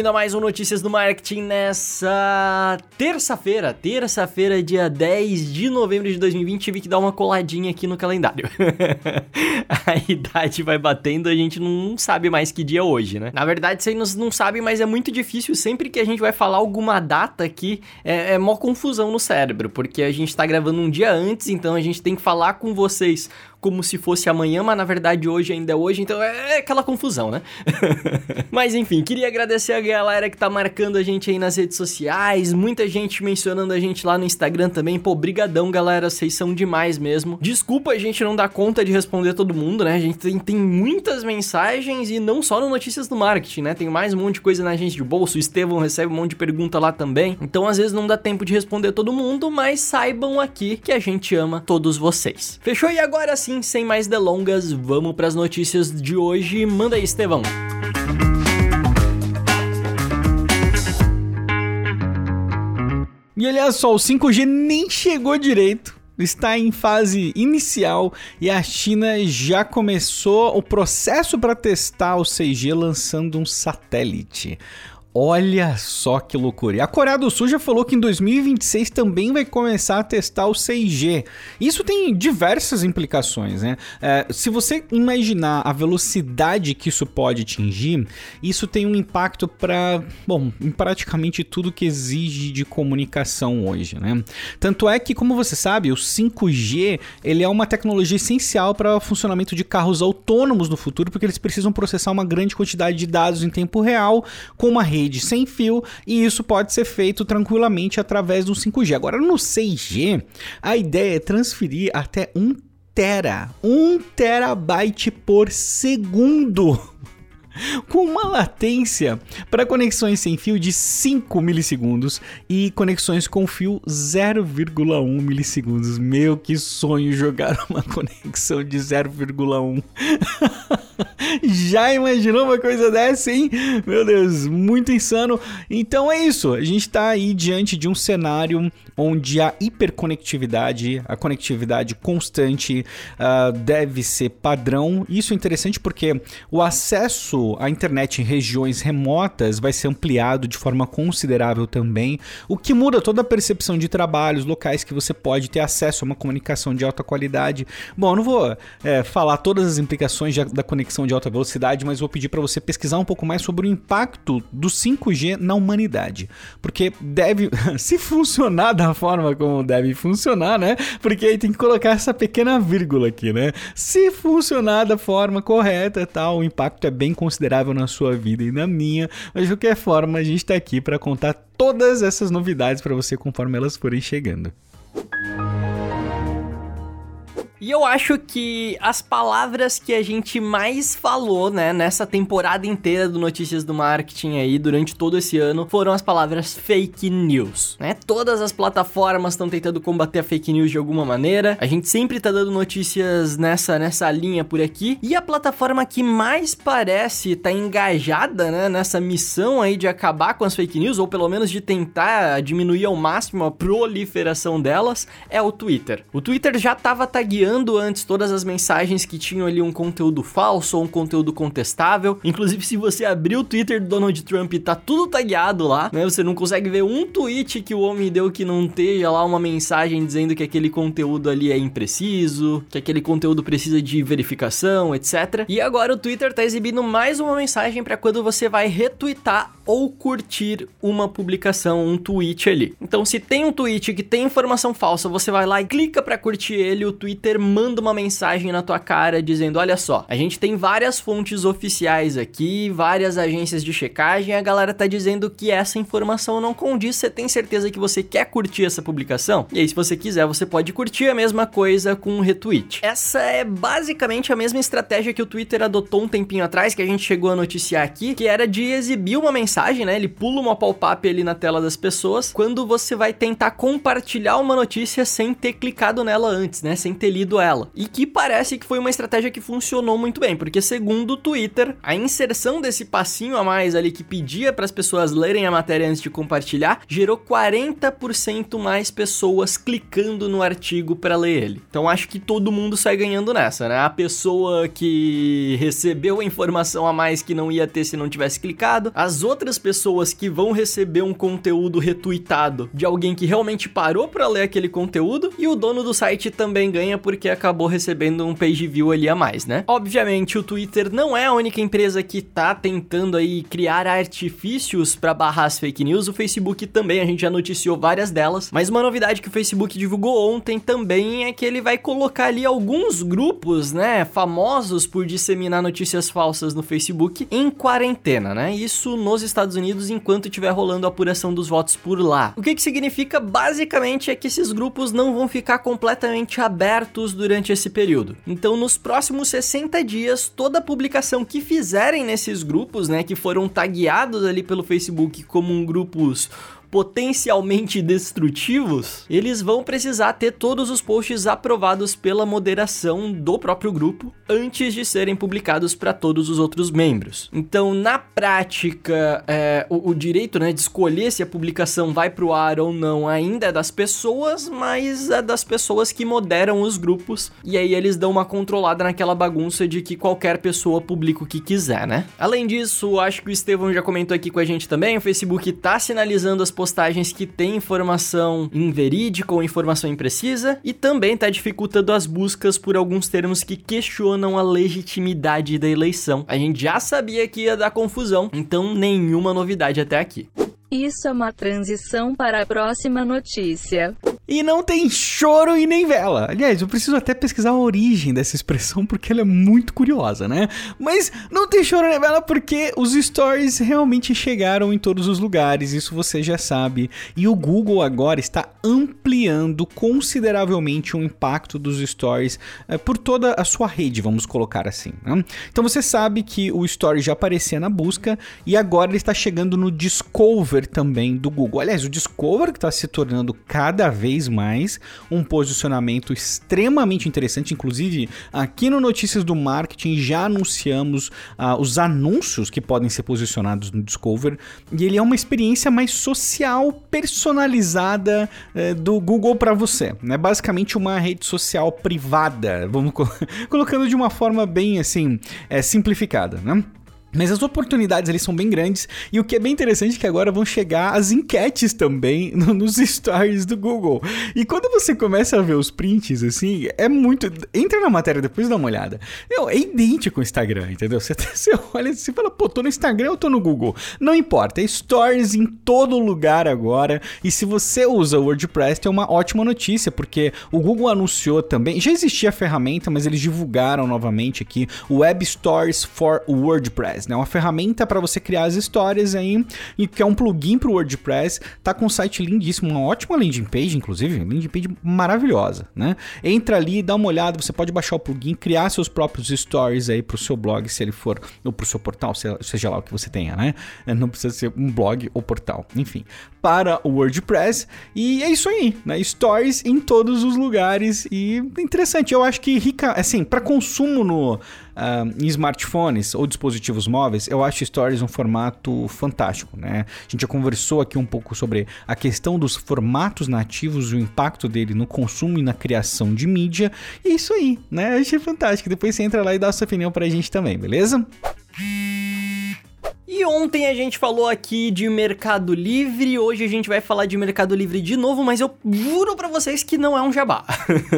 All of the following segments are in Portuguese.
bem-vindo a mais um Notícias do Marketing nessa terça-feira, terça-feira, dia 10 de novembro de 2020. Tive que dar uma coladinha aqui no calendário. a idade vai batendo, a gente não sabe mais que dia é hoje, né? Na verdade, vocês não sabem, mas é muito difícil. Sempre que a gente vai falar alguma data aqui, é, é mó confusão no cérebro, porque a gente tá gravando um dia antes, então a gente tem que falar com vocês como se fosse amanhã, mas na verdade hoje ainda é hoje, então é aquela confusão, né? mas enfim, queria agradecer a galera que tá marcando a gente aí nas redes sociais, muita gente mencionando a gente lá no Instagram também. Pô, brigadão, galera, vocês são demais mesmo. Desculpa a gente não dar conta de responder todo mundo, né? A gente tem, tem muitas mensagens e não só no Notícias do Marketing, né? Tem mais um monte de coisa na agência de bolso, o Estevão recebe um monte de pergunta lá também. Então, às vezes não dá tempo de responder todo mundo, mas saibam aqui que a gente ama todos vocês. Fechou? E agora sim assim, sem mais delongas, vamos para as notícias de hoje. Manda aí, Estevão. E olha só, o 5G nem chegou direito está em fase inicial e a China já começou o processo para testar o 6G lançando um satélite. Olha só que loucura. A Coreia do Sul já falou que em 2026 também vai começar a testar o 6G. Isso tem diversas implicações, né? É, se você imaginar a velocidade que isso pode atingir, isso tem um impacto para, bom, em praticamente tudo que exige de comunicação hoje, né? Tanto é que, como você sabe, o 5G ele é uma tecnologia essencial para o funcionamento de carros autônomos no futuro, porque eles precisam processar uma grande quantidade de dados em tempo real com uma rede rede sem fio e isso pode ser feito tranquilamente através do 5G. Agora no 6G, a ideia é transferir até 1 tera, 1 terabyte por segundo com uma latência para conexões sem fio de 5 milissegundos e conexões com fio 0,1 milissegundos. Meu, que sonho jogar uma conexão de 0,1. Já imaginou uma coisa dessa, hein? Meu Deus, muito insano. Então é isso, a gente está aí diante de um cenário onde a hiperconectividade, a conectividade constante uh, deve ser padrão. Isso é interessante porque o acesso à internet em regiões remotas vai ser ampliado de forma considerável também, o que muda toda a percepção de trabalhos locais que você pode ter acesso a uma comunicação de alta qualidade. Bom, eu não vou é, falar todas as implicações da conexão de alta velocidade, mas vou pedir para você pesquisar um pouco mais sobre o impacto do 5G na humanidade, porque deve, se funcionar da forma como deve funcionar, né? Porque aí tem que colocar essa pequena vírgula aqui, né? Se funcionar da forma correta, tal, o impacto é bem considerável na sua vida e na minha, mas de qualquer forma a gente está aqui para contar todas essas novidades para você conforme elas forem chegando. E eu acho que as palavras que a gente mais falou, né, nessa temporada inteira do Notícias do Marketing aí, durante todo esse ano, foram as palavras fake news, né? Todas as plataformas estão tentando combater a fake news de alguma maneira. A gente sempre tá dando notícias nessa, nessa linha por aqui. E a plataforma que mais parece tá engajada, né, nessa missão aí de acabar com as fake news, ou pelo menos de tentar diminuir ao máximo a proliferação delas, é o Twitter. O Twitter já tava tagueando antes todas as mensagens que tinham ali um conteúdo falso ou um conteúdo contestável. Inclusive, se você abrir o Twitter do Donald Trump, tá tudo tagueado lá, né? Você não consegue ver um tweet que o homem deu que não esteja lá uma mensagem dizendo que aquele conteúdo ali é impreciso, que aquele conteúdo precisa de verificação, etc. E agora o Twitter tá exibindo mais uma mensagem para quando você vai retweetar ou curtir uma publicação, um tweet ali. Então, se tem um tweet que tem informação falsa, você vai lá e clica para curtir ele, o Twitter manda uma mensagem na tua cara dizendo: Olha só, a gente tem várias fontes oficiais aqui, várias agências de checagem, a galera tá dizendo que essa informação não condiz. Você tem certeza que você quer curtir essa publicação? E aí, se você quiser, você pode curtir a mesma coisa com um retweet. Essa é basicamente a mesma estratégia que o Twitter adotou um tempinho atrás, que a gente chegou a noticiar aqui, que era de exibir uma mensagem, né? Ele pula uma pop-up ali na tela das pessoas quando você vai tentar compartilhar uma notícia sem ter clicado nela antes, né? Sem ter lido ela. E que parece que foi uma estratégia que funcionou muito bem, porque segundo o Twitter, a inserção desse passinho a mais ali que pedia para as pessoas lerem a matéria antes de compartilhar, gerou 40% mais pessoas clicando no artigo para ler ele. Então acho que todo mundo sai ganhando nessa, né? A pessoa que recebeu a informação a mais que não ia ter se não tivesse clicado, as outras pessoas que vão receber um conteúdo retweetado de alguém que realmente parou para ler aquele conteúdo e o dono do site também ganha porque acabou recebendo um page view ali a mais, né? Obviamente, o Twitter não é a única empresa que tá tentando aí criar artifícios para barrar as fake news. O Facebook também, a gente já noticiou várias delas, mas uma novidade que o Facebook divulgou ontem também é que ele vai colocar ali alguns grupos, né, famosos por disseminar notícias falsas no Facebook em quarentena, né? Isso nos Estados Unidos enquanto estiver rolando a apuração dos votos por lá. O que que significa basicamente é que esses grupos não vão ficar completamente abertos durante esse período. Então, nos próximos 60 dias, toda publicação que fizerem nesses grupos, né, que foram tagueados ali pelo Facebook como um grupos potencialmente destrutivos, eles vão precisar ter todos os posts aprovados pela moderação do próprio grupo antes de serem publicados para todos os outros membros. Então, na prática, é, o, o, direito né, de escolher se a publicação vai para o ar ou não ainda é das pessoas, mas é das pessoas que moderam os grupos e aí eles dão uma controlada naquela bagunça de que qualquer pessoa publica o que quiser, né? Além disso, acho que o Estevão já comentou aqui com a gente também, o Facebook está sinalizando as postagens que têm informação inverídica ou informação imprecisa e também está dificultando as buscas por alguns termos que questionam a legitimidade da eleição. A gente já sabia que ia dar confusão, então nenhuma novidade até aqui. Isso é uma transição para a próxima notícia. E não tem choro e nem vela. Aliás, eu preciso até pesquisar a origem dessa expressão porque ela é muito curiosa, né? Mas não tem choro nem vela porque os stories realmente chegaram em todos os lugares, isso você já sabe. E o Google agora está ampliando consideravelmente o impacto dos stories é, por toda a sua rede, vamos colocar assim. Né? Então você sabe que o story já aparecia na busca e agora ele está chegando no Discover também do Google. Aliás, o Discover que está se tornando cada vez vez mais um posicionamento extremamente interessante. Inclusive, aqui no Notícias do Marketing já anunciamos uh, os anúncios que podem ser posicionados no Discover. E ele é uma experiência mais social, personalizada uh, do Google para você. É né? basicamente uma rede social privada, vamos colocando de uma forma bem assim, é, simplificada. Né? Mas as oportunidades ali são bem grandes e o que é bem interessante é que agora vão chegar as enquetes também no, nos stories do Google. E quando você começa a ver os prints assim, é muito. Entra na matéria depois dá uma olhada. Meu, é idêntico o Instagram, entendeu? Você, você olha e fala, pô, tô no Instagram ou tô no Google? Não importa, é stories em todo lugar agora. E se você usa o WordPress, é uma ótima notícia, porque o Google anunciou também. Já existia a ferramenta, mas eles divulgaram novamente aqui o Web Stories for WordPress. WordPress, né? Uma ferramenta para você criar as histórias aí, e que é um plugin para o WordPress. Tá com um site lindíssimo, uma ótima landing page, inclusive, landing page maravilhosa, né? Entra ali, dá uma olhada, você pode baixar o plugin, criar seus próprios stories aí para o seu blog, se ele for, ou para o seu portal, seja lá o que você tenha, né? Não precisa ser um blog ou portal, enfim, para o WordPress. E é isso aí, né? Stories em todos os lugares e interessante. Eu acho que rica, assim, para consumo no uh, em smartphones ou dispositivos móveis, eu acho Stories um formato fantástico, né? A gente já conversou aqui um pouco sobre a questão dos formatos nativos e o impacto dele no consumo e na criação de mídia. E é isso aí, né? Eu achei fantástico. Depois você entra lá e dá a sua opinião pra gente também, beleza? E ontem a gente falou aqui de Mercado Livre, hoje a gente vai falar de Mercado Livre de novo, mas eu juro para vocês que não é um jabá.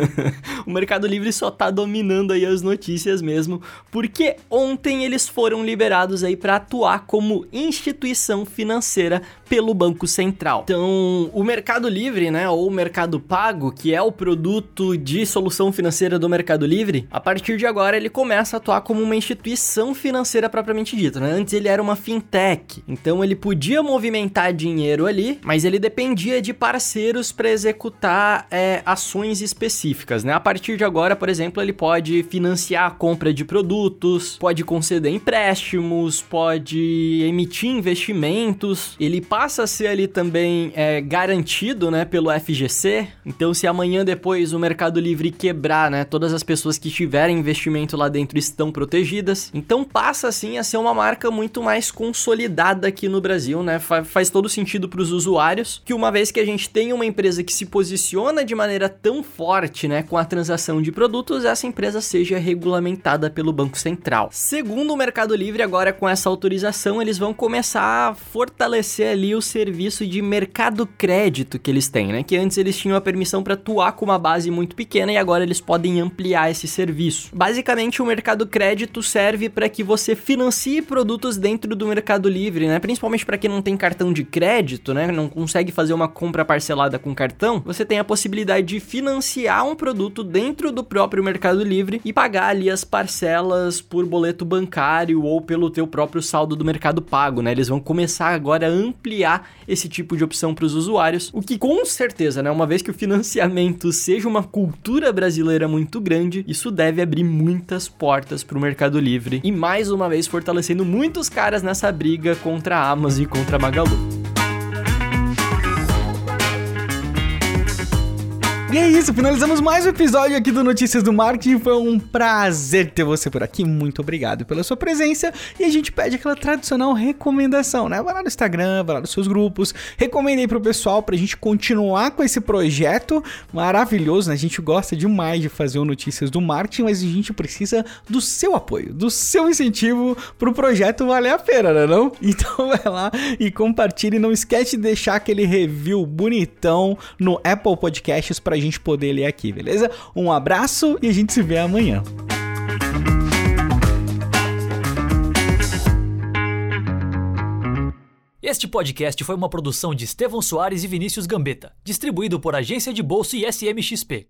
o Mercado Livre só tá dominando aí as notícias mesmo, porque ontem eles foram liberados aí para atuar como instituição financeira pelo Banco Central. Então, o Mercado Livre, né, ou Mercado Pago, que é o produto de solução financeira do Mercado Livre, a partir de agora ele começa a atuar como uma instituição financeira propriamente dita, né? Antes ele era uma fintech. Então ele podia movimentar dinheiro ali, mas ele dependia de parceiros para executar é, ações específicas, né? A partir de agora, por exemplo, ele pode financiar a compra de produtos, pode conceder empréstimos, pode emitir investimentos. Ele passa a ser ali também é, garantido, né, pelo FGC. Então, se amanhã depois o Mercado Livre quebrar, né, todas as pessoas que tiverem investimento lá dentro estão protegidas. Então, passa assim a ser uma marca muito mais consolidada aqui no Brasil, né? Fa faz todo sentido para os usuários que uma vez que a gente tem uma empresa que se posiciona de maneira tão forte, né, com a transação de produtos, essa empresa seja regulamentada pelo Banco Central. Segundo o Mercado Livre, agora com essa autorização, eles vão começar a fortalecer ali o serviço de mercado crédito que eles têm, né? Que antes eles tinham a permissão para atuar com uma base muito pequena e agora eles podem ampliar esse serviço. Basicamente, o mercado crédito serve para que você financie produtos dentro do Mercado Livre, né? Principalmente para quem não tem cartão de crédito, né? Não consegue fazer uma compra parcelada com cartão, você tem a possibilidade de financiar um produto dentro do próprio Mercado Livre e pagar ali as parcelas por boleto bancário ou pelo teu próprio saldo do Mercado Pago, né? Eles vão começar agora a ampliar esse tipo de opção para os usuários, o que com certeza, né, uma vez que o financiamento seja uma cultura brasileira muito grande, isso deve abrir muitas portas para o Mercado Livre e mais uma vez fortalecendo muitos caras nessa briga contra a Amazon e contra a Magalu. E é isso, finalizamos mais um episódio aqui do Notícias do Marketing. Foi um prazer ter você por aqui. Muito obrigado pela sua presença. E a gente pede aquela tradicional recomendação, né? Vai lá no Instagram, vai lá nos seus grupos, recomende aí pro pessoal pra gente continuar com esse projeto maravilhoso, né? A gente gosta demais de fazer o Notícias do Marketing, mas a gente precisa do seu apoio, do seu incentivo pro projeto valer a pena, né? Não? Então vai lá e compartilhe. Não esquece de deixar aquele review bonitão no Apple Podcasts pra gente poder ler aqui, beleza? Um abraço e a gente se vê amanhã. Este podcast foi uma produção de Estevão Soares e Vinícius Gambetta, distribuído por Agência de Bolsa e SMXP.